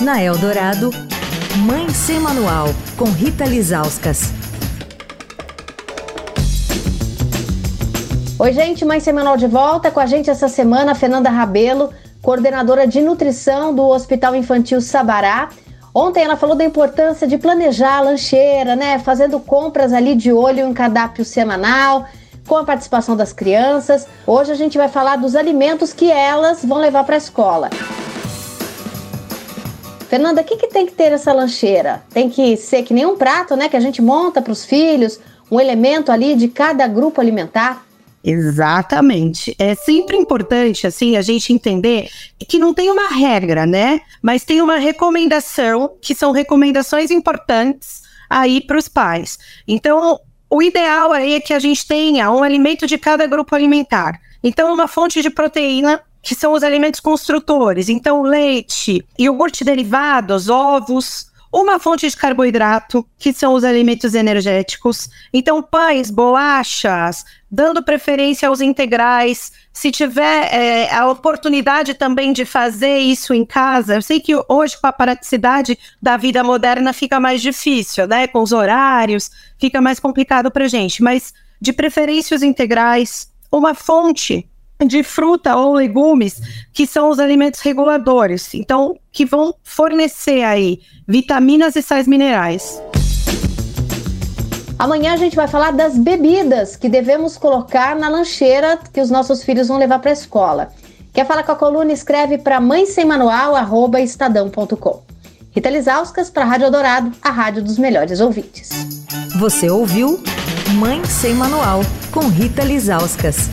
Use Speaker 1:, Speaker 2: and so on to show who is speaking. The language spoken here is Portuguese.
Speaker 1: Na Eldorado, Mãe Sem Manual, com Rita Lizauskas.
Speaker 2: Oi, gente, Mãe Sem Manual de volta. Com a gente essa semana, Fernanda Rabelo, coordenadora de nutrição do Hospital Infantil Sabará. Ontem ela falou da importância de planejar a lancheira, né? Fazendo compras ali de olho em cardápio semanal, com a participação das crianças. Hoje a gente vai falar dos alimentos que elas vão levar para a escola. Fernanda, o que, que tem que ter essa lancheira? Tem que ser que nem um prato, né? Que a gente monta para os filhos, um elemento ali de cada grupo alimentar.
Speaker 3: Exatamente. É sempre importante, assim, a gente entender que não tem uma regra, né? Mas tem uma recomendação, que são recomendações importantes aí para os pais. Então, o ideal aí é que a gente tenha um alimento de cada grupo alimentar. Então, uma fonte de proteína que são os alimentos construtores. Então, leite, iogurte derivados, ovos, uma fonte de carboidrato, que são os alimentos energéticos. Então, pães, bolachas, dando preferência aos integrais. Se tiver é, a oportunidade também de fazer isso em casa, eu sei que hoje, com a praticidade da vida moderna, fica mais difícil, né? Com os horários, fica mais complicado para gente. Mas, de preferência, os integrais. Uma fonte de fruta ou legumes, que são os alimentos reguladores, então que vão fornecer aí vitaminas e sais minerais.
Speaker 2: Amanhã a gente vai falar das bebidas que devemos colocar na lancheira que os nossos filhos vão levar para a escola. Quer falar com a coluna? Escreve para mãe sem manual, arroba estadão.com. Rita Lisauskas para a Rádio Dourado, a rádio dos melhores ouvintes.
Speaker 1: Você ouviu Mãe Sem Manual, com Rita Lisauskas.